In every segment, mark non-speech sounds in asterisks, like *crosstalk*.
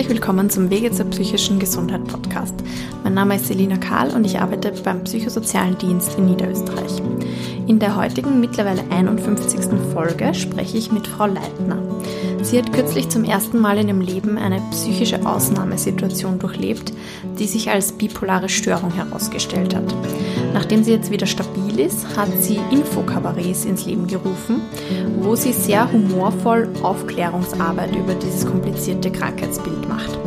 herzlich willkommen zum Wege zur psychischen Gesundheit Podcast. Mein Name ist Selina Kahl und ich arbeite beim Psychosozialen Dienst in Niederösterreich. In der heutigen, mittlerweile 51. Folge spreche ich mit Frau Leitner. Sie hat kürzlich zum ersten Mal in ihrem Leben eine psychische Ausnahmesituation durchlebt, die sich als bipolare Störung herausgestellt hat. Nachdem sie jetzt wieder stabil ist, hat sie Infokabarets ins Leben gerufen, wo sie sehr humorvoll Aufklärungsarbeit über dieses komplizierte Krankheitsbild macht.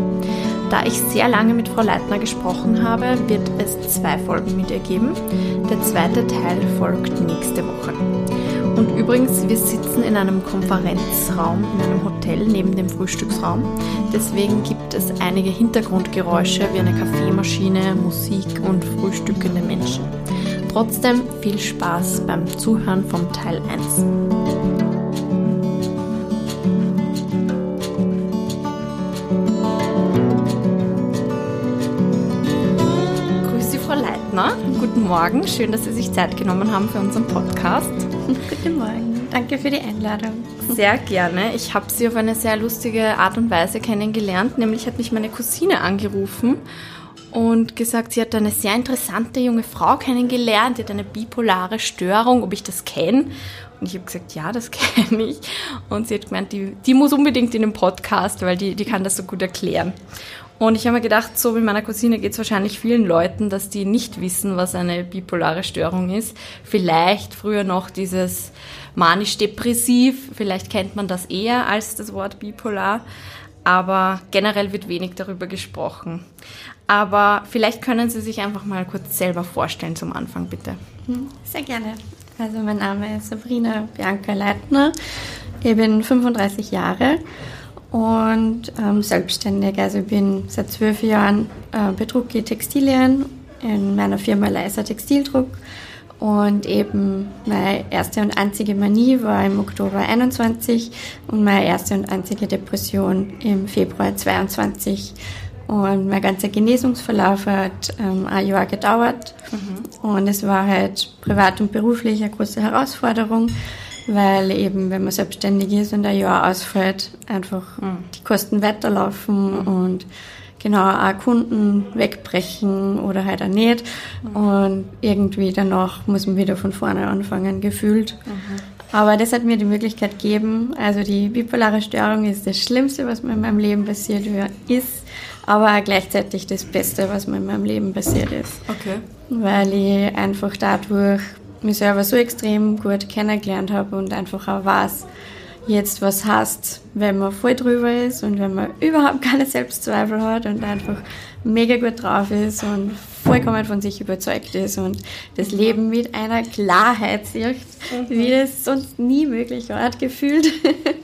Da ich sehr lange mit Frau Leitner gesprochen habe, wird es zwei Folgen mit ihr geben. Der zweite Teil folgt nächste Woche. Und übrigens, wir sitzen in einem Konferenzraum in einem Hotel neben dem Frühstücksraum. Deswegen gibt es einige Hintergrundgeräusche wie eine Kaffeemaschine, Musik und frühstückende Menschen. Trotzdem viel Spaß beim Zuhören vom Teil 1. Grüße Frau Leitner. Guten Morgen. Schön, dass Sie sich Zeit genommen haben für unseren Podcast. Guten Morgen. Danke für die Einladung. Sehr gerne. Ich habe Sie auf eine sehr lustige Art und Weise kennengelernt. Nämlich hat mich meine Cousine angerufen und gesagt, sie hat eine sehr interessante junge Frau kennengelernt, die hat eine bipolare Störung, ob ich das kenne. Und ich habe gesagt, ja, das *laughs* kenne ich. Und sie hat gemeint, die, die muss unbedingt in den Podcast, weil die, die kann das so gut erklären. Und ich habe mir gedacht, so wie meiner Cousine geht es wahrscheinlich vielen Leuten, dass die nicht wissen, was eine bipolare Störung ist. Vielleicht früher noch dieses manisch-depressiv, vielleicht kennt man das eher als das Wort bipolar, aber generell wird wenig darüber gesprochen. Aber vielleicht können Sie sich einfach mal kurz selber vorstellen zum Anfang, bitte. Hm, sehr gerne. Also mein Name ist Sabrina Bianca Leitner. Ich bin 35 Jahre und ähm, selbstständig. Also ich bin seit zwölf Jahren äh, bedrucke Textilien in meiner Firma Leiser Textildruck. Und eben meine erste und einzige Manie war im Oktober 21 und meine erste und einzige Depression im Februar 22. Und mein ganzer Genesungsverlauf hat ähm, ein Jahr gedauert. Mhm. Und es war halt privat und beruflich eine große Herausforderung weil eben, wenn man selbstständig ist und ein Jahr ausfällt, einfach mhm. die Kosten weiterlaufen mhm. und genau auch Kunden wegbrechen oder halt auch nicht. Mhm. Und irgendwie danach muss man wieder von vorne anfangen, gefühlt. Mhm. Aber das hat mir die Möglichkeit gegeben. Also die bipolare Störung ist das Schlimmste, was mir in meinem Leben passiert ist, aber auch gleichzeitig das Beste, was mir in meinem Leben passiert ist. Okay. Weil ich einfach dadurch mich selber so extrem gut kennengelernt habe und einfach auch weiß, jetzt was heißt, wenn man voll drüber ist und wenn man *laughs* überhaupt keine Selbstzweifel hat und einfach mega gut drauf ist und vollkommen von sich überzeugt ist und das Leben mit einer Klarheit sieht, mhm. wie das sonst nie möglich war, gefühlt.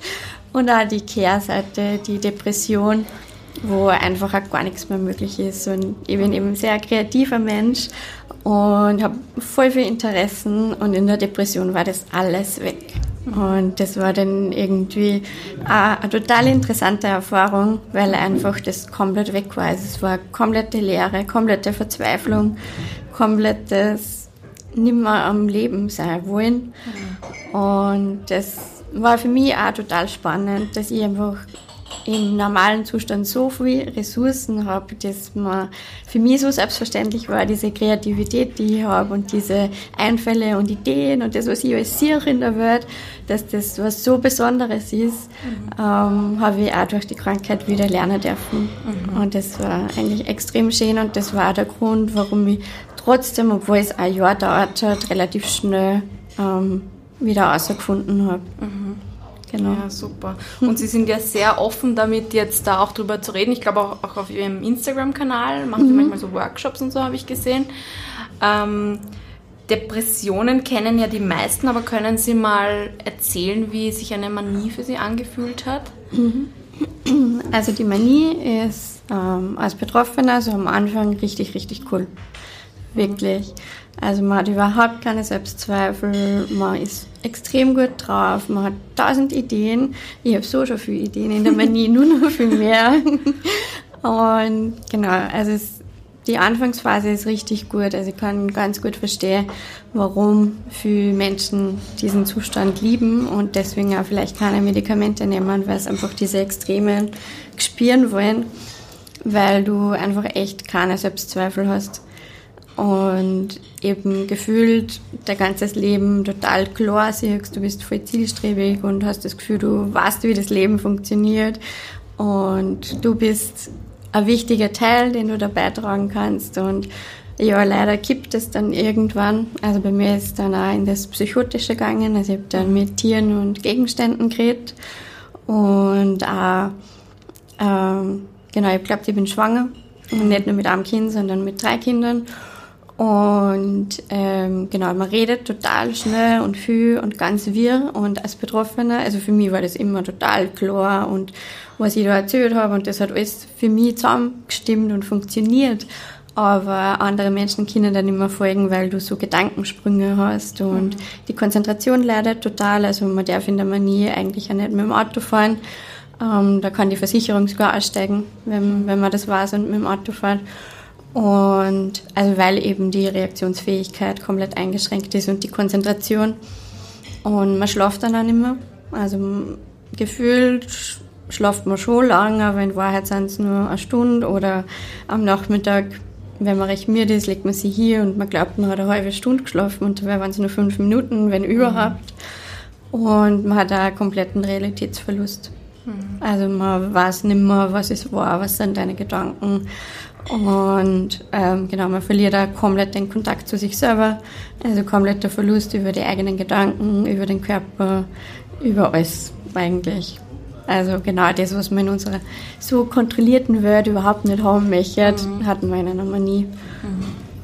*laughs* und auch die Kehrseite, die Depression, wo einfach auch gar nichts mehr möglich ist. Und ich bin eben ein sehr kreativer Mensch und habe voll viel Interessen und in der Depression war das alles weg. Und das war dann irgendwie eine, total interessante Erfahrung, weil einfach das komplett weg war. Also es war komplette Leere, komplette Verzweiflung, komplettes nimmer am Leben sein wollen. Und das war für mich auch total spannend, dass ich einfach im normalen Zustand so viele Ressourcen habe, dass man für mich so selbstverständlich war, diese Kreativität, die ich habe und diese Einfälle und Ideen und das, was ich alles sehe in der Welt, dass das was so Besonderes ist, mhm. ähm, habe ich auch durch die Krankheit wieder lernen dürfen. Mhm. Und das war eigentlich extrem schön und das war auch der Grund, warum ich trotzdem, obwohl es ein Jahr dauert hat, relativ schnell ähm, wieder herausgefunden habe. Mhm. Genau. Ja, super. Und Sie sind ja sehr offen damit, jetzt da auch drüber zu reden. Ich glaube auch, auch auf Ihrem Instagram-Kanal machen Sie mhm. manchmal so Workshops und so, habe ich gesehen. Ähm, Depressionen kennen ja die meisten, aber können Sie mal erzählen, wie sich eine Manie für Sie angefühlt hat? Mhm. Also die Manie ist ähm, als Betroffener also am Anfang richtig, richtig cool. Wirklich. Also man hat überhaupt keine Selbstzweifel, man ist extrem gut drauf, man hat tausend Ideen. Ich habe so schon viele Ideen in der Manie, nur noch viel mehr. Und genau, also es, die Anfangsphase ist richtig gut. Also ich kann ganz gut verstehen, warum viele Menschen diesen Zustand lieben und deswegen auch vielleicht keine Medikamente nehmen, weil sie einfach diese Extremen spüren wollen, weil du einfach echt keine Selbstzweifel hast und eben gefühlt dein ganzes Leben total klar siehst, du bist voll zielstrebig und hast das Gefühl, du weißt, wie das Leben funktioniert und du bist ein wichtiger Teil, den du da beitragen kannst. Und ja, leider kippt es dann irgendwann. Also bei mir ist es dann auch in das Psychotische gegangen. Also ich habe dann mit Tieren und Gegenständen geredet. Und auch, ähm, genau, ich glaube, ich bin schwanger. Und nicht nur mit einem Kind, sondern mit drei Kindern. Und ähm, genau, man redet total schnell und viel und ganz wirr. Und als Betroffener, also für mich war das immer total klar und was ich da erzählt habe und das hat alles für mich zusammengestimmt und funktioniert. Aber andere Menschen können dann immer folgen, weil du so Gedankensprünge hast und mhm. die Konzentration leidet total. Also man darf in der Manie eigentlich auch nicht mit dem Auto fahren. Ähm, da kann die Versicherung sogar aussteigen, wenn, wenn man das weiß und mit dem Auto fährt. Und also weil eben die Reaktionsfähigkeit komplett eingeschränkt ist und die Konzentration. Und man schlaft dann auch nicht mehr. Also gefühlt schlaft man schon lange, aber in Wahrheit sind es nur eine Stunde oder am Nachmittag, wenn man recht müde ist, legt man sich hier und man glaubt, man hat eine halbe Stunde geschlafen und dabei waren es nur fünf Minuten, wenn überhaupt. Und man hat auch einen kompletten Realitätsverlust. Mhm. Also man weiß nicht mehr, was es war, was sind deine Gedanken. Und ähm, genau, man verliert auch komplett den Kontakt zu sich selber. Also kompletter Verlust über die eigenen Gedanken, über den Körper, über alles eigentlich. Also genau das, was man in unserer so kontrollierten Welt überhaupt nicht haben möchte, mhm. hatten wir in einer Manie.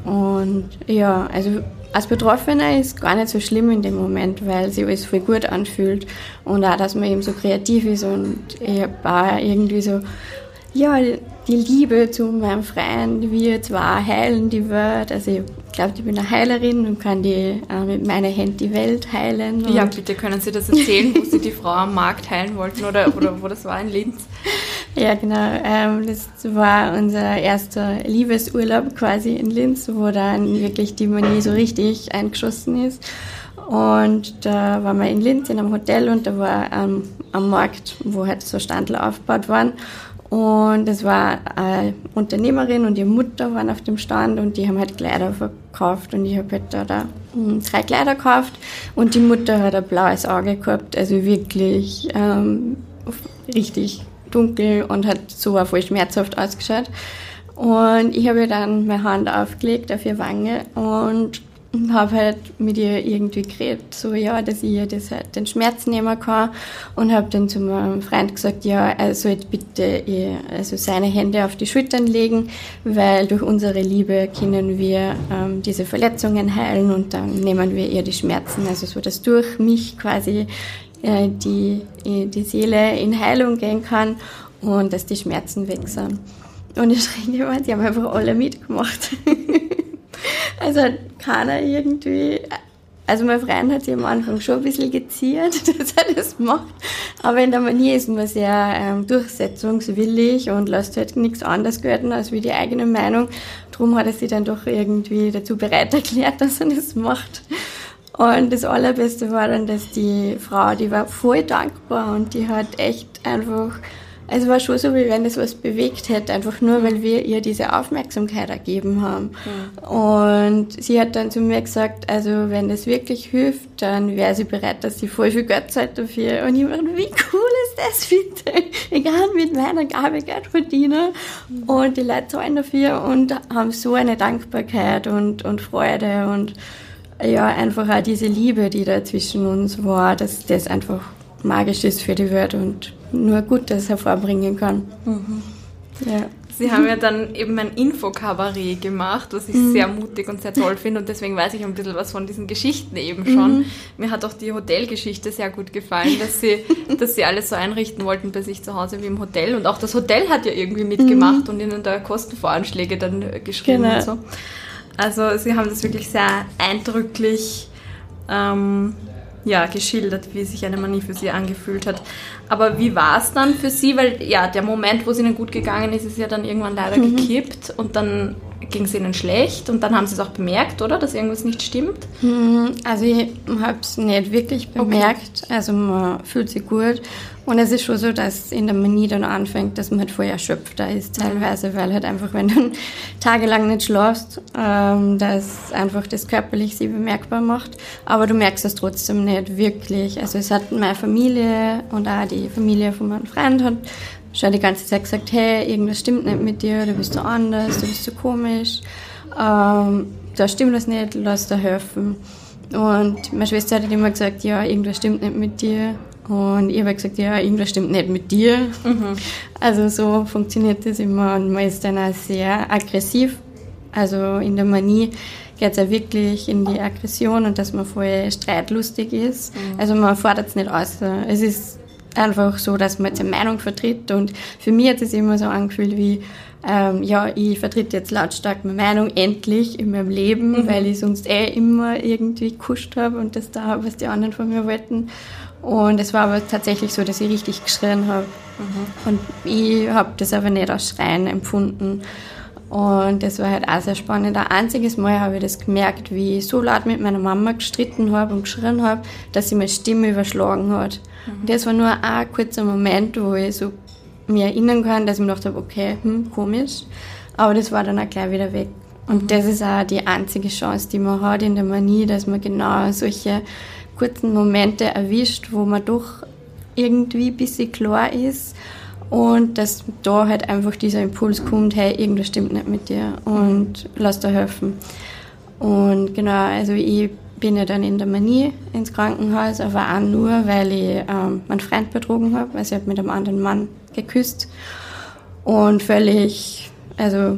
Mhm. Und ja, also als Betroffener ist gar nicht so schlimm in dem Moment, weil sich alles voll gut anfühlt und auch, dass man eben so kreativ ist und ich habe irgendwie so, ja, die Liebe zu meinem Freund, wir zwar heilen die Welt. Also ich glaube, ich bin eine Heilerin und kann die äh, mit meinen Händen die Welt heilen. Ja, bitte können Sie das erzählen, wo Sie die Frau am Markt heilen wollten oder, oder wo das war in Linz? Ja, genau. Ähm, das war unser erster Liebesurlaub quasi in Linz, wo dann wirklich die Manie so richtig eingeschossen ist. Und da waren wir in Linz in einem Hotel und da war ähm, am Markt, wo halt so Standel aufgebaut waren. Und es war eine Unternehmerin und ihre Mutter waren auf dem Stand und die haben halt Kleider verkauft und ich habe halt da, da hm, drei Kleider gekauft und die Mutter hat ein blaues Auge gehabt, also wirklich ähm, richtig dunkel und hat so voll schmerzhaft ausgeschaut. Und ich habe dann meine Hand aufgelegt auf ihre Wange und und habe halt mit ihr irgendwie geredet, so ja, dass ich ihr das halt den Schmerz nehmen kann und habe dann zu meinem Freund gesagt, ja, er sollte bitte ihr, also seine Hände auf die Schultern legen, weil durch unsere Liebe können wir ähm, diese Verletzungen heilen und dann nehmen wir ihr die Schmerzen, also so, dass durch mich quasi äh, die, die Seele in Heilung gehen kann und dass die Schmerzen weg sind. Und ich *laughs* schreibe, die haben einfach alle mitgemacht. *laughs* Also hat keiner irgendwie. Also mein Freund hat sich am Anfang schon ein bisschen geziert, *laughs* dass er das macht. Aber in der Manier ist man sehr ähm, durchsetzungswillig und lässt halt nichts anderes gelten als wie die eigene Meinung. Darum hat er sich dann doch irgendwie dazu bereit erklärt, *laughs* dass er das macht. Und das Allerbeste war dann, dass die Frau, die war voll dankbar und die hat echt einfach es war schon so, wie wenn es was bewegt hätte, einfach nur, weil wir ihr diese Aufmerksamkeit ergeben haben. Ja. Und sie hat dann zu mir gesagt, also wenn das wirklich hilft, dann wäre sie bereit, dass sie voll viel Geld zahlt dafür. Und ich meine, wie cool ist das bitte? *laughs* Ich kann mit meiner Gabe Geld verdienen. Und die Leute zahlen dafür und haben so eine Dankbarkeit und, und Freude und ja, einfach auch diese Liebe, die da zwischen uns war, dass das einfach magisch ist für die Welt und nur Gutes hervorbringen kann. Mhm. Ja. Sie haben ja dann eben ein Infokabarett gemacht, was ich mhm. sehr mutig und sehr toll finde und deswegen weiß ich ein bisschen was von diesen Geschichten eben schon. Mhm. Mir hat auch die Hotelgeschichte sehr gut gefallen, dass sie, *laughs* dass sie alles so einrichten wollten bei sich zu Hause wie im Hotel und auch das Hotel hat ja irgendwie mitgemacht mhm. und ihnen da Kostenvoranschläge dann geschrieben genau. und so. Also sie haben das wirklich sehr eindrücklich ähm, ja, geschildert, wie sich eine Manie für sie angefühlt hat. Aber wie war es dann für sie? Weil ja, der Moment, wo es ihnen gut gegangen ist, ist ja dann irgendwann leider mhm. gekippt und dann ging es ihnen schlecht und dann haben sie es auch bemerkt, oder? Dass irgendwas nicht stimmt? Hm, also ich habe es nicht wirklich bemerkt. Okay. Also man fühlt sich gut. Und es ist schon so, dass in der Manie dann anfängt, dass man halt voll erschöpfter ist teilweise, mhm. weil halt einfach, wenn du *laughs* tagelang nicht schlafst, ähm, dass einfach das körperlich sich bemerkbar macht. Aber du merkst es trotzdem nicht wirklich. Also es hat meine Familie und auch die Familie von meinem Freund hat schon die ganze Zeit gesagt, hey, irgendwas stimmt nicht mit dir, du bist so anders, du bist so komisch, ähm, da stimmt das nicht, lass dir helfen. Und meine Schwester hat immer gesagt, ja, irgendwas stimmt nicht mit dir. Und ich habe gesagt, ja, irgendwas stimmt nicht mit dir. Mhm. Also so funktioniert das immer und man ist dann auch sehr aggressiv. Also in der Manie geht es ja wirklich in die Aggression und dass man voll streitlustig ist. Mhm. Also man fordert es nicht aus. Es ist einfach so, dass man jetzt eine Meinung vertritt. Und für mich hat es immer so angefühlt wie, ähm, ja, ich vertrete jetzt lautstark meine Meinung endlich in meinem Leben, mhm. weil ich sonst eh immer irgendwie kuscht habe und das da habe, was die anderen von mir wollten. Und es war aber tatsächlich so, dass ich richtig geschrien habe. Mhm. Und ich habe das aber nicht als Schreien empfunden. Und das war halt auch sehr spannend. Ein einziges Mal habe ich das gemerkt, wie ich so laut mit meiner Mama gestritten habe und geschrien habe, dass sie meine Stimme überschlagen hat. Mhm. Das war nur ein kurzer Moment, wo ich so mir erinnern kann, dass ich mir gedacht habe, okay, hm, komisch. Aber das war dann auch gleich wieder weg. Und mhm. das ist auch die einzige Chance, die man hat in der Manie, dass man genau solche kurzen Momente erwischt, wo man doch irgendwie ein bisschen klar ist und dass da halt einfach dieser Impuls kommt, hey, irgendwas stimmt nicht mit dir und lass dir helfen. Und genau, also ich bin ja dann in der Manie ins Krankenhaus, aber auch nur, weil ich ähm, meinen Freund betrogen habe. Also ich habe mit einem anderen Mann geküsst und völlig, also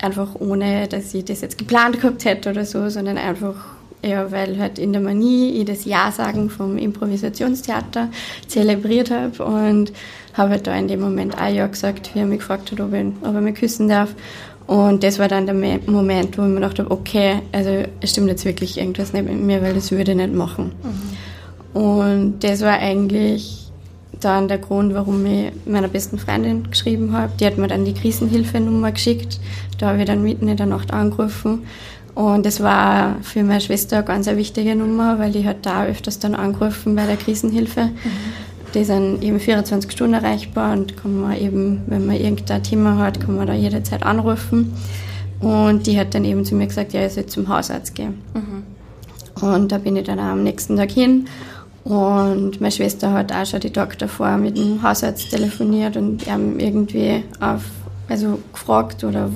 einfach ohne, dass ich das jetzt geplant gehabt hätte oder so, sondern einfach ja, weil halt in der Manie ich das Ja-Sagen vom Improvisationstheater zelebriert habe und habe halt da in dem Moment auch Ja gesagt, wie er mich gefragt hat, ob, ich, ob er mich küssen darf. Und das war dann der Moment, wo ich mir gedacht habe, okay, also es stimmt jetzt wirklich irgendwas nicht mit mir, weil das würde ich nicht machen. Mhm. Und das war eigentlich dann der Grund, warum ich meiner besten Freundin geschrieben habe. Die hat mir dann die Krisenhilfenummer geschickt. Da habe ich dann mitten in der Nacht angerufen. Und das war für meine Schwester eine ganz wichtige Nummer, weil die hat da öfters dann angerufen bei der Krisenhilfe. Mhm. Die sind eben 24 Stunden erreichbar und kann man eben, wenn man irgendein Thema hat, kann man da jederzeit anrufen. Und die hat dann eben zu mir gesagt, ja, ich soll zum Hausarzt gehen. Mhm. Und da bin ich dann auch am nächsten Tag hin. Und meine Schwester hat auch schon die Tag davor mit dem Hausarzt telefoniert und haben irgendwie auf, also gefragt oder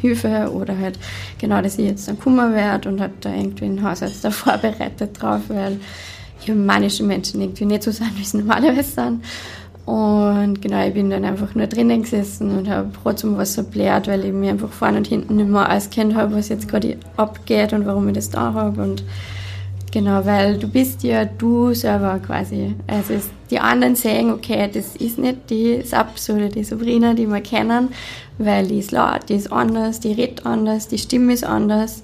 Hilfe oder halt genau, dass ich jetzt dann Kummer werde und hat da irgendwie einen Hausarzt *laughs* da vorbereitet drauf, weil manische Menschen irgendwie nicht so sind, wie sie normalerweise sind. Und genau, ich bin dann einfach nur drinnen gesessen und habe Brot zum Wasser blärt, weil ich mir einfach vorne und hinten nicht mehr auskennt habe, was jetzt gerade abgeht und warum ich das da habe. Und genau, weil du bist ja du selber quasi. Also die anderen sehen, okay, das ist nicht die Saps oder die Sabrina, die wir kennen, weil die ist laut, die ist anders, die redet anders, die Stimme ist anders.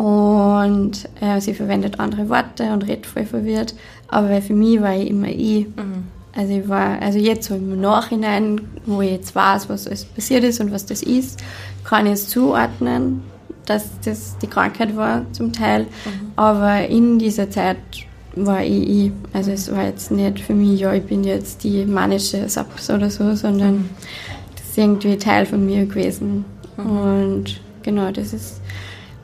Und äh, sie verwendet andere Worte und redet voll verwirrt. Aber für mich war ich immer ich. Mhm. Also ich war, also jetzt so im Nachhinein, wo ich jetzt weiß, was alles passiert ist und was das ist, kann ich es zuordnen, dass das die Krankheit war zum Teil. Mhm. Aber in dieser Zeit war ich ich. Also es war jetzt nicht für mich, ja, ich bin jetzt die manische Saps oder so, sondern mhm. das ist irgendwie Teil von mir gewesen. Mhm. Und genau, das ist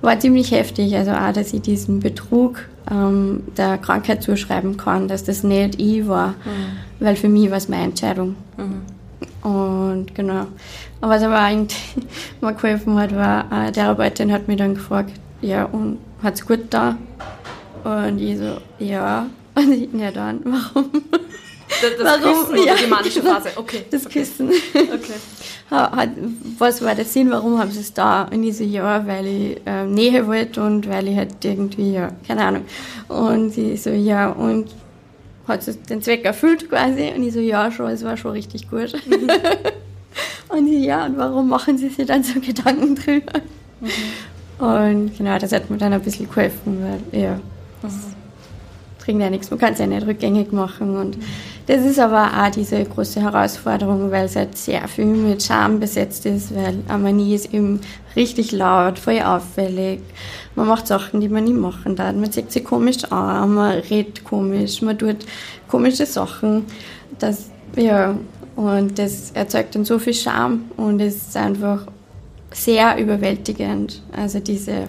war ziemlich heftig. Also auch, dass ich diesen Betrug ähm, der Krankheit zuschreiben kann, dass das nicht ich war, mhm. weil für mich war es meine Entscheidung. Mhm. Und genau. Aber was aber eigentlich *laughs* mal geholfen hat, war, äh, der Therapeutin hat mich dann gefragt, ja, und hat es gut da? Und ich so, ja. *laughs* Und ich, ja dann, warum? Das, das warum? Küssen oder ja, die manische Phase, okay. Das okay. Küssen. Okay *laughs* was war der Sinn, warum haben sie es da? Und ich so, ja, weil ich äh, Nähe wollte und weil ich halt irgendwie, ja, keine Ahnung. Und sie so, ja, und hat es den Zweck erfüllt quasi? Und ich so, ja, schon, es war schon richtig gut. Mhm. *laughs* und ich, ja, und warum machen sie sich dann so Gedanken drüber? Mhm. Und genau, das hat mir dann ein bisschen geholfen, weil, ja, mhm. Bringt ja nichts, man kann es ja nicht rückgängig machen und Das ist aber auch diese große Herausforderung, weil es halt sehr viel mit Scham besetzt ist, weil Amanie ist eben richtig laut, voll auffällig. Man macht Sachen, die man nie machen darf. Man sieht sich komisch an, man redet komisch, man tut komische Sachen. Das, ja, und das erzeugt dann so viel Scham und es ist einfach sehr überwältigend. Also diese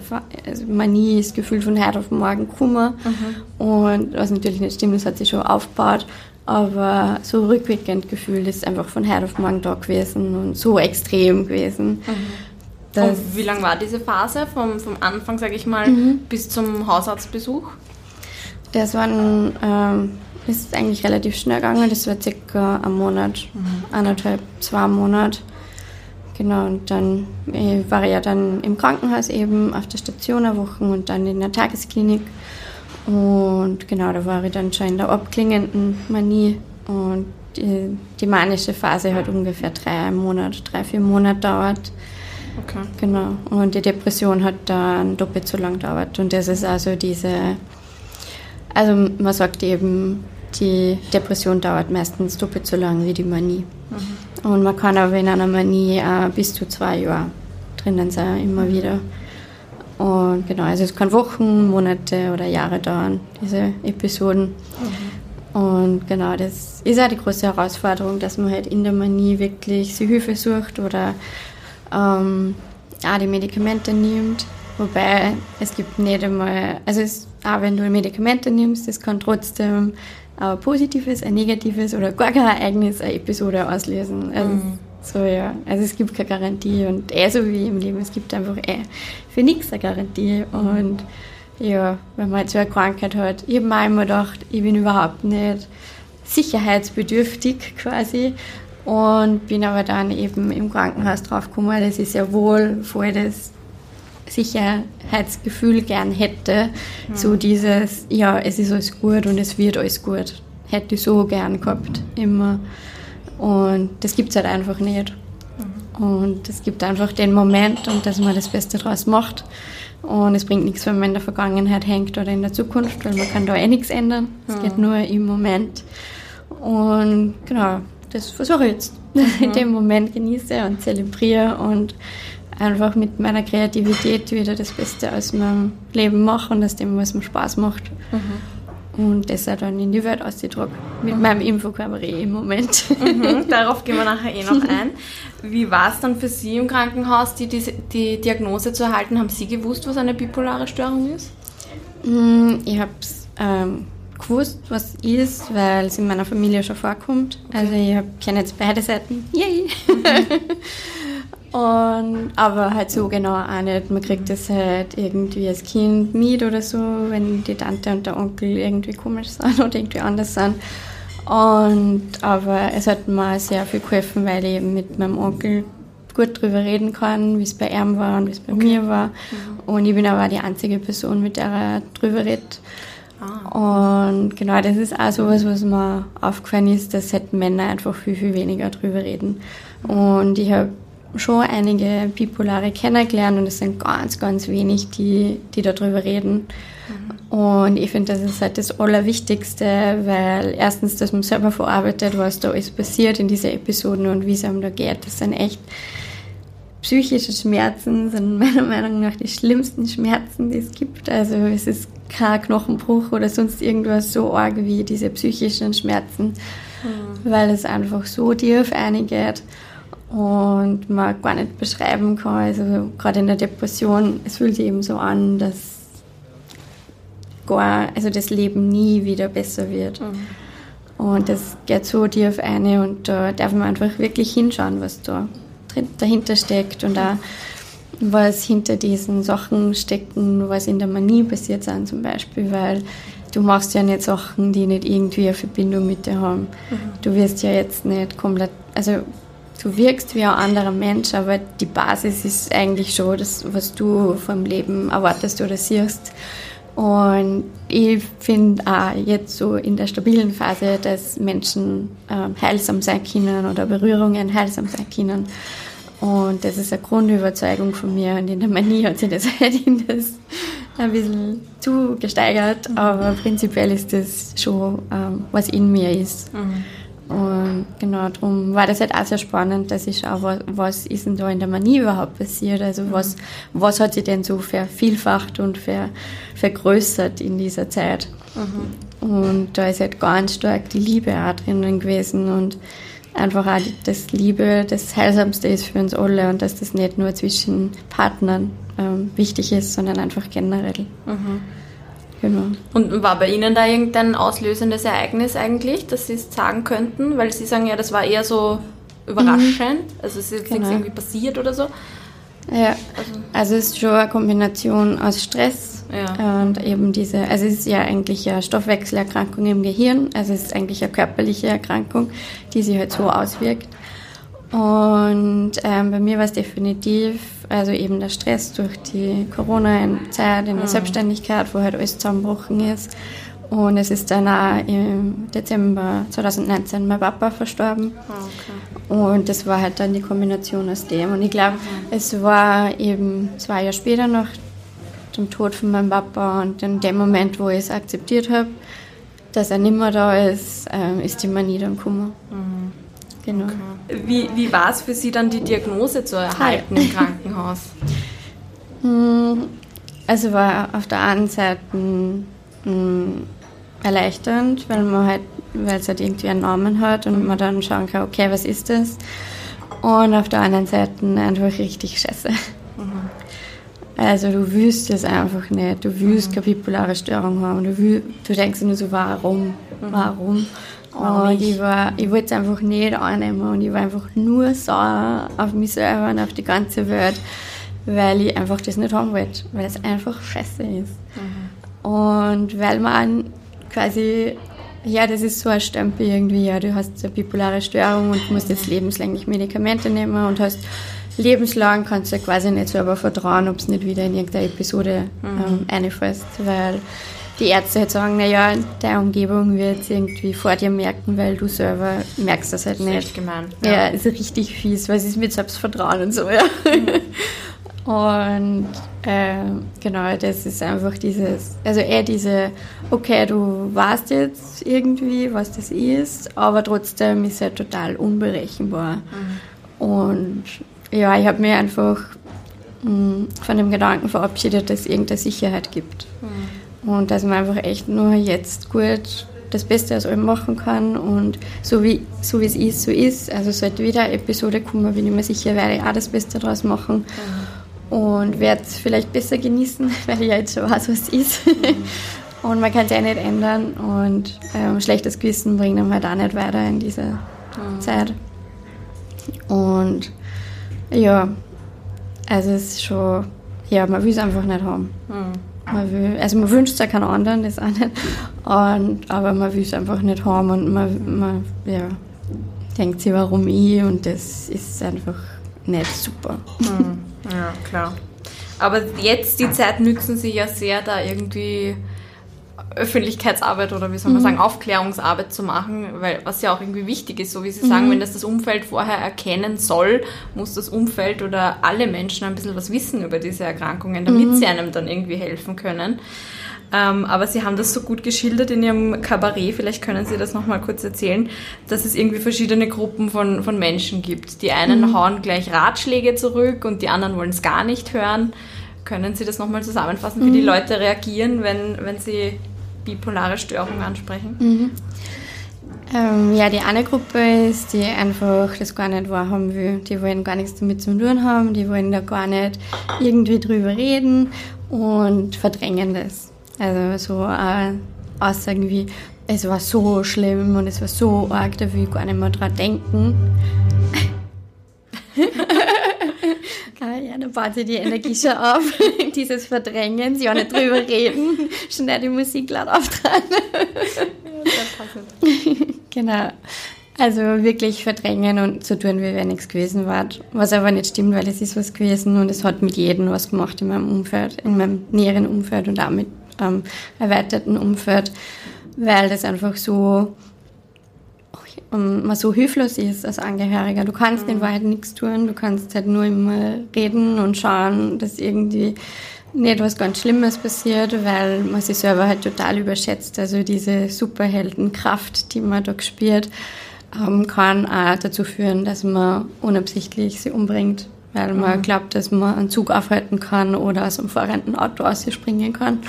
also Manie ist gefühlt von heute auf morgen Kummer. Mhm. Und was natürlich nicht stimmt, das hat sich schon aufgebaut. Aber so rückwirkend gefühlt ist einfach von heute auf morgen da gewesen und so extrem gewesen. Mhm. Und wie lang war diese Phase vom, vom Anfang, sage ich mal, mhm. bis zum Hausarztbesuch? Das waren, ähm, ist eigentlich relativ schnell gegangen. Das war circa ein Monat, mhm. anderthalb, zwei Monate. Genau, und dann äh, war ich ja dann im Krankenhaus eben auf der Station eine Woche und dann in der Tagesklinik. Und genau, da war ich dann schon in der abklingenden Manie. Und die, die manische Phase hat ungefähr drei Monate, drei, vier Monate dauert. Okay. Genau. Und die Depression hat dann doppelt so lang gedauert. Und das ist also diese, also man sagt eben, die Depression dauert meistens doppelt so lang wie die Manie. Mhm. Und man kann aber in einer Manie äh, bis zu zwei Jahre drinnen sein, immer wieder. Und genau, also es kann Wochen, Monate oder Jahre dauern, diese Episoden. Mhm. Und genau, das ist auch die große Herausforderung, dass man halt in der Manie wirklich sich Hilfe sucht oder ähm, auch die Medikamente nimmt. Wobei es gibt nicht einmal, also es, auch wenn du Medikamente nimmst, es kann trotzdem ein positives, ein negatives oder gar kein Ereignis eine Episode auslösen. Also mhm. So, ja. Also es gibt keine Garantie und eh so wie im Leben, es gibt einfach eh für nichts eine Garantie. Und ja, wenn man jetzt so eine Krankheit hat, ich habe mir immer gedacht, ich bin überhaupt nicht sicherheitsbedürftig quasi und bin aber dann eben im Krankenhaus draufgekommen, dass ich sehr wohl voll das Sicherheitsgefühl gern hätte. Mhm. So dieses, ja, es ist alles gut und es wird alles gut. Hätte ich so gern gehabt, immer. Und das gibt es halt einfach nicht. Mhm. Und es gibt einfach den Moment und dass man das Beste daraus macht. Und es bringt nichts, wenn man in der Vergangenheit hängt oder in der Zukunft, weil man kann da eh nichts ändern. Es mhm. geht nur im Moment. Und genau, das versuche ich jetzt. *laughs* Mhm. In dem Moment genieße und zelebriere und einfach mit meiner Kreativität wieder das Beste aus meinem Leben mache und aus dem, was mir Spaß macht. Mhm und das auch dann in die Welt ausgedruckt. Mit mhm. meinem Infokörper im Moment. Mhm, *laughs* darauf gehen wir nachher eh noch ein. *laughs* Wie war es dann für Sie im Krankenhaus, die, die, die Diagnose zu erhalten? Haben Sie gewusst, was eine bipolare Störung ist? Mm, ich habe es ähm, gewusst, was ist, weil es in meiner Familie schon vorkommt. Okay. Also ich kenne jetzt beide Seiten. Yay! *laughs* Mhm. Und, aber halt so genau auch nicht. Man kriegt das halt irgendwie als Kind mit oder so, wenn die Tante und der Onkel irgendwie komisch sind *laughs* oder irgendwie anders sind. Und, aber es hat mir sehr viel geholfen, weil ich eben mit meinem Onkel gut drüber reden kann, wie es bei ihm war und wie es bei okay. mir war. Mhm. Und ich bin aber die einzige Person, mit der er drüber redet. Ah. Und genau, das ist auch sowas, was mir aufgefallen ist, dass halt Männer einfach viel, viel weniger drüber reden. Und ich habe schon einige Bipolare kennengelernt und es sind ganz, ganz wenig, die, die darüber reden. Mhm. Und ich finde, das ist halt das Allerwichtigste, weil erstens, dass man selber verarbeitet, was da alles passiert in diesen Episoden und wie es einem da geht. Das sind echt psychische Schmerzen, sind meiner Meinung nach die schlimmsten Schmerzen, die es gibt. Also es ist kein Knochenbruch oder sonst irgendwas so arg wie diese psychischen Schmerzen, mhm. weil es einfach so tief eingeht und man gar nicht beschreiben kann. Also gerade in der Depression, es fühlt sich eben so an, dass gar, also das Leben nie wieder besser wird. Mhm. Und das geht so tief eine und da darf man einfach wirklich hinschauen, was da dahinter steckt und auch was hinter diesen Sachen stecken, was in der Manie passiert sind zum Beispiel, weil du machst ja nicht Sachen, die nicht irgendwie eine Verbindung mit dir haben. Mhm. Du wirst ja jetzt nicht komplett, also du wirkst wie ein anderer Mensch, aber die Basis ist eigentlich schon das, was du vom Leben erwartest oder siehst. Und ich finde auch jetzt so in der stabilen Phase, dass Menschen äh, heilsam sein können oder Berührungen heilsam sein können. Und das ist eine Grundüberzeugung von mir. Und in der Manie hat sich das *laughs* halt in das ein bisschen zu gesteigert, aber prinzipiell ist das schon, ähm, was in mir ist. Mhm. Und genau, darum war das halt auch sehr spannend, dass ich schaue, was, ist denn da in der Manie überhaupt passiert? Also mhm. was, was hat sich denn so vervielfacht und ver, vergrößert in dieser Zeit? Mhm. Und da ist halt ganz stark die Liebe auch drinnen gewesen und einfach auch das Liebe das Heilsamste ist für uns alle und dass das nicht nur zwischen Partnern ähm, wichtig ist, sondern einfach generell. Mhm. Genau. Und war bei Ihnen da irgendein auslösendes Ereignis eigentlich, dass Sie es sagen könnten? Weil Sie sagen ja, das war eher so überraschend, mhm. also es ist jetzt genau. nichts irgendwie passiert oder so. Ja, also, also es ist schon eine Kombination aus Stress ja. und eben diese, also es ist ja eigentlich eine Stoffwechselerkrankung im Gehirn, also es ist eigentlich eine körperliche Erkrankung, die sich halt so auswirkt. Und ähm, bei mir war es definitiv, also eben der Stress durch die Corona-Zeit in der mhm. Selbstständigkeit, wo halt alles zusammengebrochen ist. Und es ist dann auch im Dezember 2019 mein Papa verstorben. Ah, okay. Und das war halt dann die Kombination aus dem. Und ich glaube, mhm. es war eben zwei Jahre später nach dem Tod von meinem Papa und in dem Moment, wo ich es akzeptiert habe, dass er nicht mehr da ist, äh, ist die Manie dann gekommen. Mhm. Genau. Okay. Wie, wie war es für Sie dann, die Diagnose zu erhalten Hi. im Krankenhaus? *laughs* Hm, also war auf der einen Seite hm, erleichternd, weil man halt, weil es halt irgendwie einen Namen hat und man dann schauen kann, okay, was ist das? Und auf der anderen Seite einfach richtig scheiße. Mhm. Also du willst es einfach nicht. Du willst mhm. keine bipolare Störung haben. Du, willst, du denkst nur so, warum? Mhm. Warum? Und ich, war, ich wollte es einfach nicht annehmen und ich war einfach nur sauer auf mich selber und auf die ganze Welt, weil ich einfach das nicht haben wollte, weil es einfach scheiße ist. Mhm. Und weil man quasi, ja, das ist so ein Stempel irgendwie, ja, du hast eine bipolare Störung und musst jetzt lebenslänglich Medikamente nehmen und hast lebenslang kannst du quasi nicht selber vertrauen, ob es nicht wieder in irgendeine Episode mhm. ähm, einfällt, weil die Ärzte halt sagen, naja, deine Umgebung wird es irgendwie vor dir merken, weil du selber merkst das halt nicht. Das ist gemein. Ja. ja, ist richtig fies, weil es ist mit Selbstvertrauen und so, ja. Mhm. Und äh, genau, das ist einfach dieses, also eher diese, okay, du weißt jetzt irgendwie, was das ist, aber trotzdem ist er total unberechenbar. Mhm. Und ja, ich habe mir einfach mh, mm, von dem Gedanken verabschiedet, dass es irgendeine Sicherheit gibt. Mhm. Und dass man einfach echt nur jetzt gut das Beste aus allem machen kann und so wie, so es ist, so ist. Also sollte wieder eine Episode kommen, bin ich mir sicher, werde ich auch das Beste daraus machen. Mhm und werde es vielleicht besser genießen, *laughs* weil ich ja jetzt schon weiß, was es ist. Mhm. *laughs* und man kann es ja nicht ändern und ähm, schlechtes Gewissen bringt einem halt auch nicht weiter in dieser mhm. Zeit. Und ja, also es ist schon, ja, man will es einfach nicht haben. Man will, also man wünscht es ja keinen anderen, das auch nicht, und, aber man will es einfach nicht haben und man, man ja, denkt sich, warum ich und das ist einfach nicht super. Mhm. Ja, klar. Aber jetzt die Zeit nützen sie ja sehr, da irgendwie Öffentlichkeitsarbeit oder wie soll man mhm. sagen, Aufklärungsarbeit zu machen, weil was ja auch irgendwie wichtig ist, so wie Sie sagen, mhm. wenn das das Umfeld vorher erkennen soll, muss das Umfeld oder alle Menschen ein bisschen was wissen über diese Erkrankungen, damit mhm. sie einem dann irgendwie helfen können. Ähm, aber Sie haben das so gut geschildert in Ihrem Kabarett, vielleicht können Sie das nochmal kurz erzählen, dass es irgendwie verschiedene Gruppen von, von Menschen gibt. Die einen mhm. hauen gleich Ratschläge zurück und die anderen wollen es gar nicht hören. Können Sie das nochmal zusammenfassen, wie die mhm. Leute reagieren, wenn, wenn Sie bipolare Störungen ansprechen? Mhm. Ähm, ja, die eine Gruppe ist, die einfach das gar nicht wahrhaben will. Die wollen gar nichts damit zu tun haben, die wollen da gar nicht irgendwie drüber reden und verdrängen das. Also so äh, Aussagen wie, es war so schlimm und es war so arg, da will ich gar nicht mehr dran denken. Ja, dann baut sie die Energie schon auf. *laughs* Dieses Verdrängen, sie auch nicht drüber reden, *laughs* schnell die Musik laut auftragen. ja, *laughs* genau. Also wirklich verdrängen und so tun, wie wenn nichts gewesen war. Was aber nicht stimmt, weil es ist was gewesen und es hat mit jedem was gemacht in meinem Umfeld, in meinem näheren Umfeld und auch mit ähm, erweiterten Umfeld, weil das einfach so man so hilflos ist als Angehöriger. Du kannst mhm. in Wahrheit nichts tun, du kannst halt nur immer reden und schauen, dass irgendwie nicht was ganz Schlimmes passiert, weil man sich selber halt total überschätzt. Also diese Superheldenkraft, die man da spürt, ähm, kann auch dazu führen, dass man unabsichtlich sie umbringt, weil man mhm. glaubt, dass man einen Zug aufhalten kann oder aus einem fahrenden Auto ausspringen kann,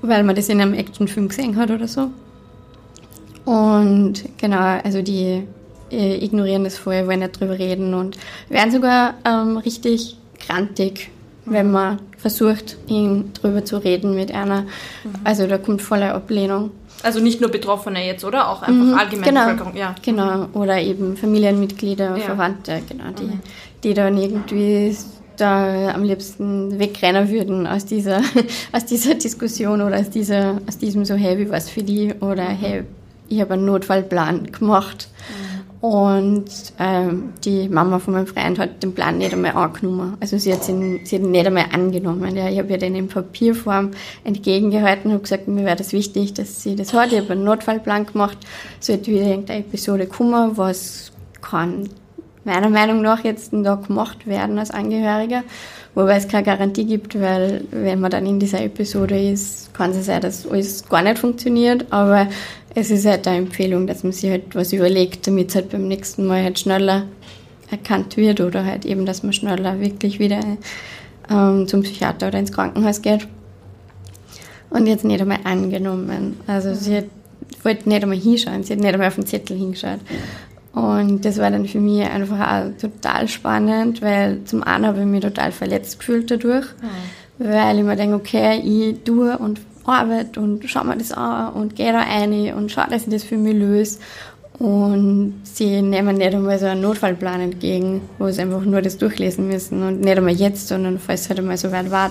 weil man das in einem Actionfilm gesehen hat oder so. Und genau, also die äh, ignorieren das vorher, wollen nicht drüber reden und werden sogar ähm, richtig grantig, wenn man versucht, ihn drüber zu reden mit einer. Mhm. Also da kommt voller Ablehnung. Also nicht nur Betroffene jetzt, oder? Auch einfach mhm, allgemeine genau, Bevölkerung, ja. Genau, oder eben Familienmitglieder, ja. Verwandte, genau, die, mhm. die dann irgendwie da am liebsten wegrennen würden aus dieser, *laughs* aus dieser Diskussion oder aus, dieser, aus diesem so, hey, wie was für die? Oder hey, ich habe einen Notfallplan gemacht. Mhm. Und ähm, die Mama von meinem Freund hat den Plan nicht einmal angenommen. Also sie hat, ihn, sie hat ihn nicht einmal angenommen. Ja, ich habe ihr den in Papierform entgegengehalten und gesagt, mir wäre das wichtig, dass sie das hat. Ich habe einen Notfallplan gemacht. Sollte wieder irgendeine Episode kommen, was kann meiner Meinung nach jetzt da gemacht werden als Angehöriger. Wobei es keine Garantie gibt, weil wenn man dann in dieser Episode ist, kann es sein, dass alles gar nicht funktioniert. Aber es ist halt eine Empfehlung, dass man sich halt was überlegt, damit es halt beim nächsten Mal halt schneller erkannt wird oder halt eben, dass man schneller wirklich wieder ähm, zum Psychiater oder ins Krankenhaus geht. Und jetzt nicht einmal angenommen. Also sie hat, wollte nicht einmal hinschauen, sie hat nicht einmal auf den Zettel hingeschaut. Und das war dann für mich einfach auch total spannend, weil zum einen habe ich mich total verletzt gefühlt dadurch, mhm. weil ich mir denke, okay, ich tue und arbeite und schau mir das an und gehe da rein und schau, dass ich das für mich löse. Und sie nehmen nicht einmal so einen Notfallplan entgegen, wo sie einfach nur das durchlesen müssen und nicht einmal jetzt, sondern falls es halt einmal so weit war.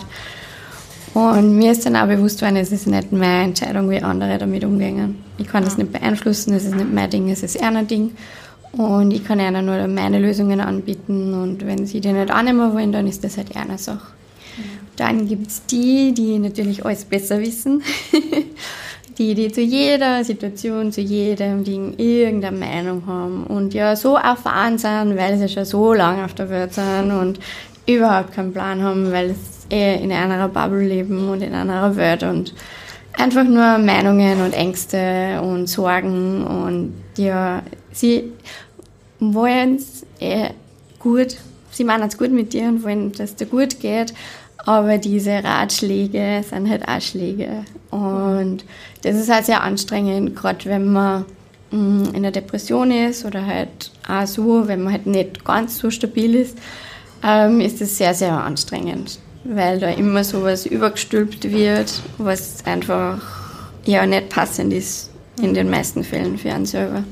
Und mir ist dann auch bewusst worden, es ist nicht meine Entscheidung, wie andere damit umgehen. Ich kann das nicht beeinflussen, es ist nicht mein Ding, es ist ihr Ding. Und ich kann ihnen nur meine Lösungen anbieten und wenn sie die nicht annehmen wollen, dann ist das halt ihre Sache. Dann gibt es die, die natürlich alles besser wissen. *laughs* die, die zu jeder Situation, zu jedem Ding irgendeine Meinung haben und ja so erfahren sind, weil sie schon so lange auf der Welt sind und überhaupt keinen Plan haben, weil sie eh in einer Bubble leben und in einer Welt und einfach nur Meinungen und Ängste und Sorgen und ja, sie wollen es eh gut, sie meinen es gut mit dir und wollen, dass es dir gut geht, aber diese Ratschläge sind halt auch Schläge und das ist halt sehr anstrengend, gerade wenn man mm, in der Depression ist oder halt auch so, wenn man halt nicht ganz so stabil ist, ähm, ist es sehr, sehr anstrengend, weil da immer so was übergestülpt wird, was einfach ja nicht passend ist in den meisten Fällen für einen selber.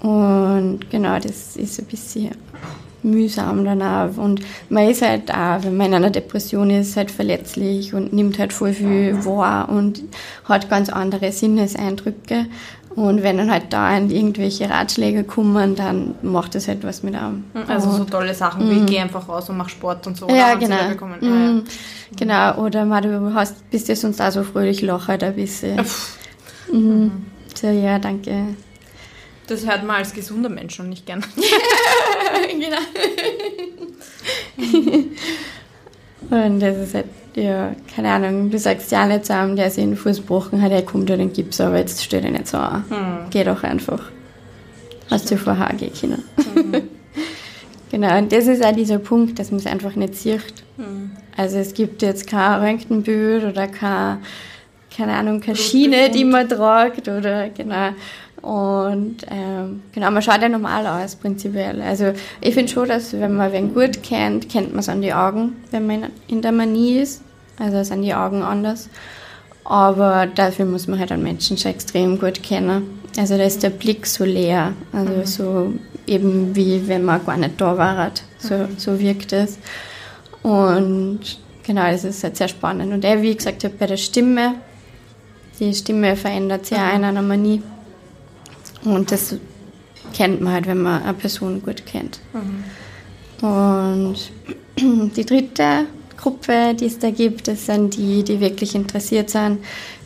Und genau, das ist ein bisschen mühsam dann auch. Und man ist halt auch, wenn man in einer Depression ist, halt verletzlich und nimmt halt voll viel wahr und hat ganz andere Sinneseindrücke. Und wenn dann halt da irgendwelche Ratschläge kommen, dann macht das halt was mit einem. Also so tolle Sachen wie, mm. geh einfach raus und mach Sport und so. Ja, genau. Mm. Ah, ja. Genau, oder mal, du hast, bist ja sonst auch so fröhlich lochert ein bisschen. Mhm. So, ja, danke. Das hört man als gesunder Mensch schon nicht gern. *laughs* genau. Und das ist halt, ja, keine Ahnung, du sagst ja nicht zu einem, der sich in den Fuß gebrochen hat, er kommt ja den Gips, aber jetzt stell dich nicht so an. Hm. Geh doch einfach. Hast du vorher gehen können. Mhm. *laughs* genau, und das ist auch dieser Punkt, dass man es einfach nicht sieht. Mhm. Also es gibt jetzt kein Röntgenbild oder kein, keine Ahnung, keine Schiene, die man tragt oder genau. Und ähm, genau, man schaut ja normal aus, prinzipiell. Also ich finde schon, dass wenn man wen gut kennt, kennt man es an die Augen, wenn man in der Manie ist. Also sind die Augen anders. Aber dafür muss man halt einen Menschen schon extrem gut kennen. Also da ist der Blick so leer. Also mhm. so eben wie wenn man gar nicht da war. So, mhm. so wirkt es. Und genau, das ist halt sehr spannend. Und er, wie gesagt, bei der Stimme, die Stimme verändert sich mhm. auch in einer Manie. Und das kennt man halt, wenn man eine Person gut kennt. Mhm. Und *clears throat* die dritte Gruppe, die es da gibt, das sind die, die wirklich interessiert sind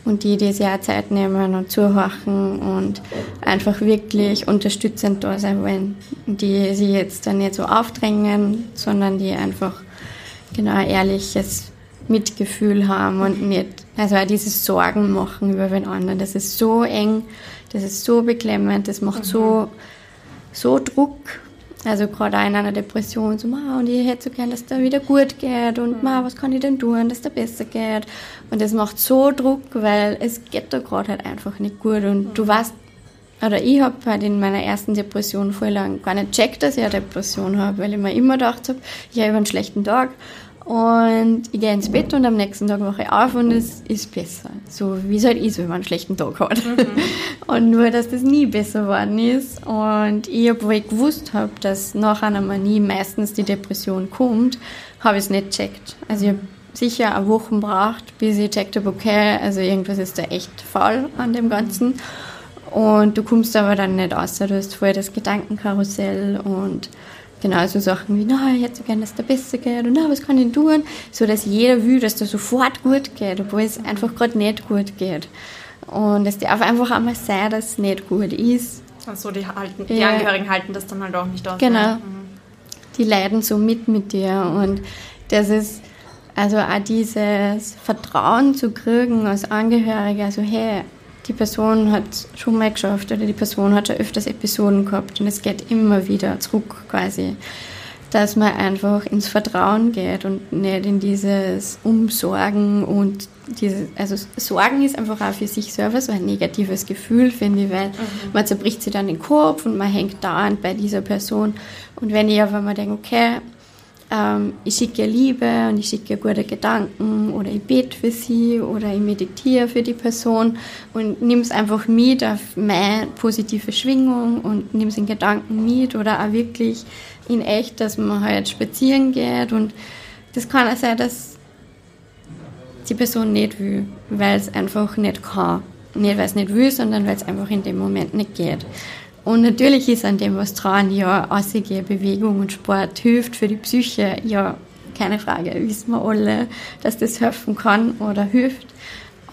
und die, die sich auch Zeit nehmen und zuhören und einfach wirklich unterstützend da sein wollen. Die sie jetzt dann nicht so aufdrängen, sondern die einfach genau ehrliches Mitgefühl haben und nicht, also auch dieses Sorgen machen über den anderen. Das ist so eng, das ist so beklemmend, das macht mhm. so, so Druck. Also gerade auch in einer Depression, so, ma, und ich hätte so gern, dass da wieder gut geht und mhm. ma, was kann ich denn tun, dass da besser geht. Und das macht so Druck, weil es geht da gerade halt einfach nicht gut und mhm. du weißt, oder ich habe halt in meiner ersten Depression voll lang gar nicht checkt, dass ich eine Depression habe, weil ich mir immer gedacht habe, ich habe einen schlechten Tag und ich gehe ins Bett und am nächsten Tag wache ich auf und es ist besser. So wie es halt ist, wenn man einen schlechten Tag hat. Mhm. *laughs* Und nur, dass das nie besser geworden ist. Und ich, obwohl ich gewusst habe, dass nach einer Manie meistens die Depression kommt, habe ich es nicht checkt. Also ich habe sicher eine Woche gebraucht, bis ich checkt habe, okay, also irgendwas ist da echt faul an dem Ganzen. Und du kommst aber dann nicht raus. Du hast voll das Gedankenkarussell und Genau, so Sachen wie, na, ich hätte so gerne, dass der besser geht und na, was kann ich tun? So, dass jeder will, dass der sofort gut geht, obwohl es einfach gerade nicht gut geht. Und es darf einfach einmal sein, dass es nicht gut ist. Also die, halten, die ja. Angehörigen halten das dann halt auch nicht aus. Genau. Mhm. Die leiden so mit mit dir und das ist also auch dieses Vertrauen zu kriegen als Angehörige, also hey, die Person hat schon mal geschafft oder die Person hat schon öfters Episoden gehabt und es geht immer wieder zurück quasi, dass man einfach ins Vertrauen geht und nicht in dieses Umsorgen und dieses, also Sorgen ist einfach auch für sich selber so ein negatives Gefühl, finde ich, weil mhm. man zerbricht sich dann den Kopf und man hängt dauernd bei dieser Person und wenn ich aber mal denke, okay, ähm, ich schicke Liebe und ich schicke gute Gedanken oder ich bete für sie oder ich meditiere für die Person und nimm es einfach mit auf meine positive Schwingung und nimm es in Gedanken mit oder auch wirklich in echt, dass man halt spazieren geht und das kann auch sein, dass die Person nicht will, weil es einfach nicht kann. Nicht, weil es nicht will, sondern weil es einfach in dem Moment nicht geht. Und natürlich ist an dem was dran, ja, ausgehende Bewegung und Sport hilft für die Psyche, ja, keine Frage, wissen wir alle, dass das helfen kann oder hilft.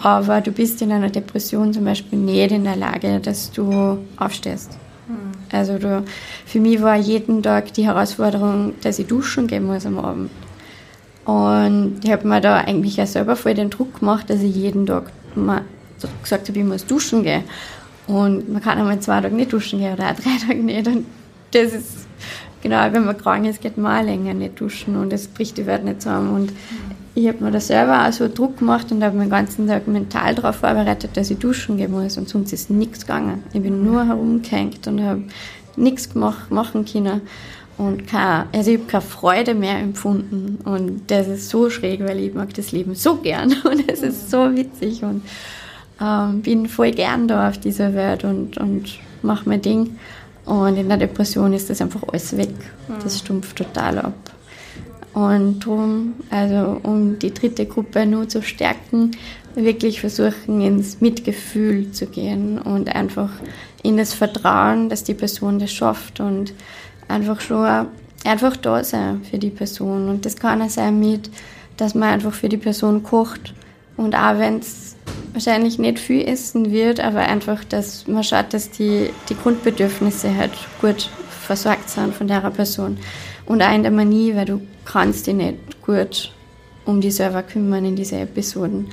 Aber du bist in einer Depression zum Beispiel nicht in der Lage, dass du aufstehst. Hm. Also du, für mich war jeden Tag die Herausforderung, dass ich duschen gehen muss am Abend. Und ich habe mir da eigentlich auch selber voll den Druck gemacht, dass ich jeden Tag mal gesagt habe, ich muss duschen gehen. Und man kann einmal zwei Tage nicht duschen gehen oder auch drei *laughs* Tage nicht. Und das ist, genau, wenn man krank ist, geht man auch länger nicht duschen und das bricht die Welt nicht zusammen. Und ich habe mir da selber auch so Druck gemacht und habe mir den ganzen Tag mental darauf vorbereitet, dass ich duschen gehen muss. Und sonst ist nichts gegangen. Ich bin nur herumgehängt und habe nichts machen können. Und keine, also ich habe keine Freude mehr empfunden. Und das ist so schräg, weil ich mag das Leben so gern. *laughs* Und es ist so witzig. Und ähm, bin voll gern da auf dieser Welt und, und mache mein Ding. Und in der Depression ist das einfach alles weg. Das stumpft total ab. Und darum, also um die dritte Gruppe nur zu stärken, wirklich versuchen, ins Mitgefühl zu gehen und einfach in das Vertrauen, dass die Person das schafft und einfach schon einfach da sein für die Person. Und das kann auch sein mit, dass man einfach für die Person kocht. Und auch wenn es wahrscheinlich nicht viel essen wird, aber einfach, dass man schaut, dass die, die Grundbedürfnisse halt gut versorgt sind von der Person. Und auch in der Manie, weil du kannst dich nicht gut um dich selber kümmern in diese Episoden.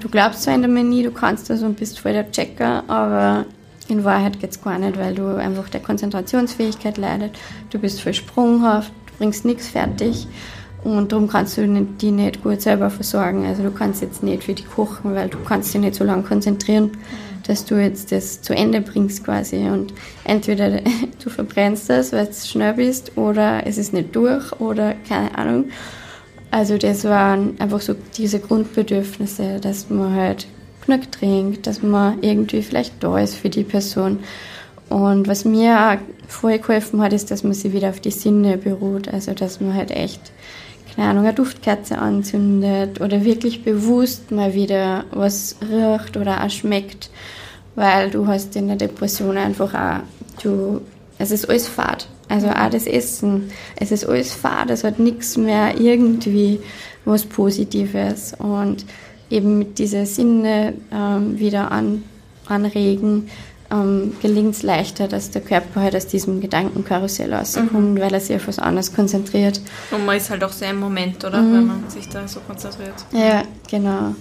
Du glaubst zwar in der Manie, du kannst das und bist voll der Checker, aber in Wahrheit geht es gar nicht, weil du einfach der Konzentrationsfähigkeit leidet. Du bist voll sprunghaft, du bringst nichts fertig. Und darum kannst du die nicht gut selber versorgen. Also du kannst jetzt nicht für die kochen, weil du kannst dich nicht so lange konzentrieren, dass du jetzt das zu Ende bringst quasi. Und entweder *laughs* du verbrennst das, weil du schnell bist, oder es ist nicht durch, oder keine Ahnung. Also das waren einfach so diese Grundbedürfnisse, dass man halt genug trinkt, dass man irgendwie vielleicht da ist für die Person. Und was mir auch voll geholfen hat, ist, dass man sich wieder auf die Sinne beruht. Also dass man halt echt keine Ahnung, eine Duftkerze anzündet oder wirklich bewusst mal wieder was riecht oder auch schmeckt, weil du hast in der Depression einfach auch, du, es ist alles fad. Also auch das Essen, es ist alles fad, es hat nichts mehr irgendwie was Positives und eben mit diesen Sinne ähm, wieder an, anregen, ähm, gelingt es leichter, dass der Körper halt aus diesem Gedankenkarussell rauskommt, mhm. weil er sich auf was anderes konzentriert. Und man ist halt auch sehr im Moment, oder? Mhm. Wenn man sich da so konzentriert. Ja, genau.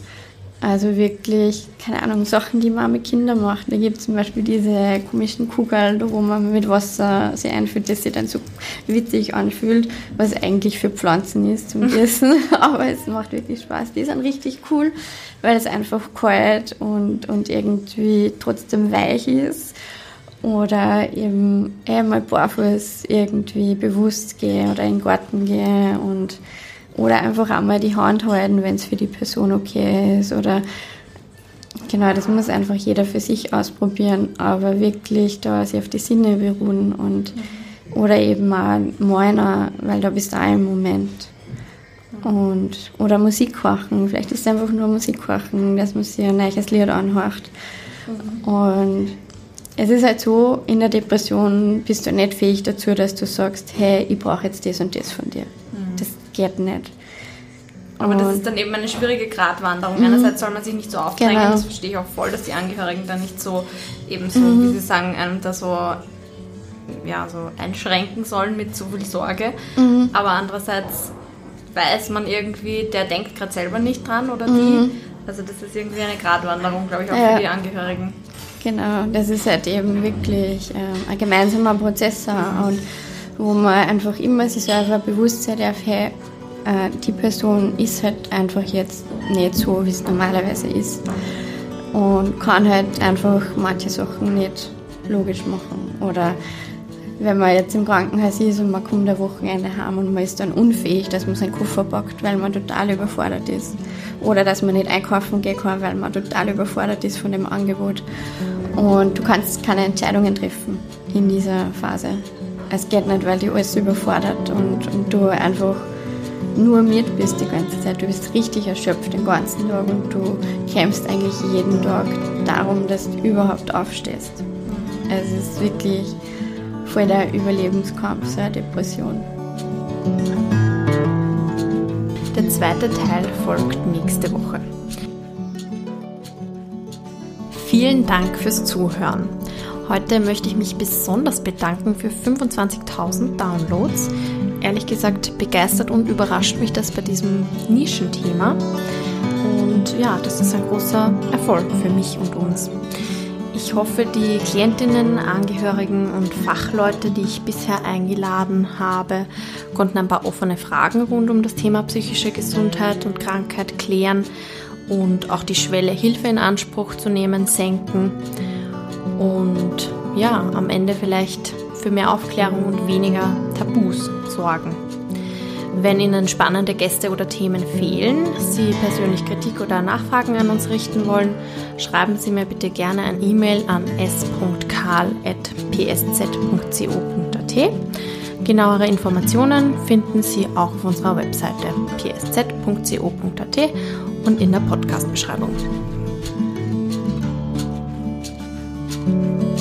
Also wirklich, keine Ahnung, Sachen, die man mit Kindern macht. Da gibt es zum Beispiel diese komischen Kugeln, wo man mit Wasser sie einfüllt, dass sie dann so witzig anfühlt, was eigentlich für Pflanzen ist zum *laughs* Essen. *laughs* Aber es macht wirklich Spaß. Die sind richtig cool, weil es einfach kalt und, und irgendwie trotzdem weich ist. Oder eben einmal barfuß irgendwie bewusst gehe oder in den Garten gehe und oder einfach einmal die Hand halten, wenn es für die Person okay ist. Oder genau, das muss einfach jeder für sich ausprobieren, aber wirklich da sich auf die Sinne beruhen und oder eben mal meiner, weil da bist du auch im Moment. Und, oder Musik kochen. Vielleicht ist es einfach nur Musik kochen, dass man sich ein neues Lied anhört. Und es ist halt so, in der Depression bist du nicht fähig dazu, dass du sagst, hey, ich brauche jetzt das und das von dir geht nicht. Aber und das ist dann eben eine schwierige Gratwanderung. Mhm. Einerseits soll man sich nicht so aufdrängen, genau. das verstehe ich auch voll, dass die Angehörigen dann nicht so eben so, mhm. wie sie sagen, einem da so, ja, so einschränken sollen mit so viel Sorge. Mhm. Aber andererseits weiß man irgendwie, der denkt gerade selber nicht dran oder die. Mhm. Also das ist irgendwie eine Gratwanderung, glaube ich, auch ja. für die Angehörigen. Genau, das ist halt eben wirklich äh, ein gemeinsamer Prozess und wo man einfach immer sich selber bewusst sein darf, hey, äh, die Person ist halt einfach jetzt nicht so, wie es normalerweise ist. Und kann halt einfach manche Sachen nicht logisch machen. Oder wenn man jetzt im Krankenhaus ist und man kommt am Wochenende heim und man ist dann unfähig, dass man seinen Koffer packt, weil man total überfordert ist. Oder dass man nicht einkaufen gehen kann, weil man total überfordert ist von dem Angebot. Und du kannst keine Entscheidungen treffen in dieser Phase es geht nicht, weil dich alles überfordert und, und du einfach nur mit bist die ganze Zeit. Du bist richtig erschöpft den ganzen Tag und du kämpfst eigentlich jeden Tag darum, dass du überhaupt aufstehst. Es ist wirklich voll der Überlebenskampf, so eine Depression. Der zweite Teil folgt nächste Woche. Vielen Dank fürs Zuhören. Heute möchte ich mich besonders bedanken für 25.000 Downloads. Ehrlich gesagt begeistert und überrascht mich das bei diesem Nischenthema. Und ja, das ist ein großer Erfolg für mich und uns. Ich hoffe, die Klientinnen, Angehörigen und Fachleute, die ich bisher eingeladen habe, konnten ein paar offene Fragen rund um das Thema psychische Gesundheit und Krankheit klären und auch die Schwelle, Hilfe in Anspruch zu nehmen, senken und ja, am Ende vielleicht für mehr Aufklärung und weniger Tabus sorgen. Wenn Ihnen spannende Gäste oder Themen fehlen, Sie persönlich Kritik oder Nachfragen an uns richten wollen, schreiben Sie mir bitte gerne ein E-Mail an s.karl.psz.co.at. Genauere Informationen finden Sie auch auf unserer Webseite psz.co.at und in der Podcast-Beschreibung. Thank you.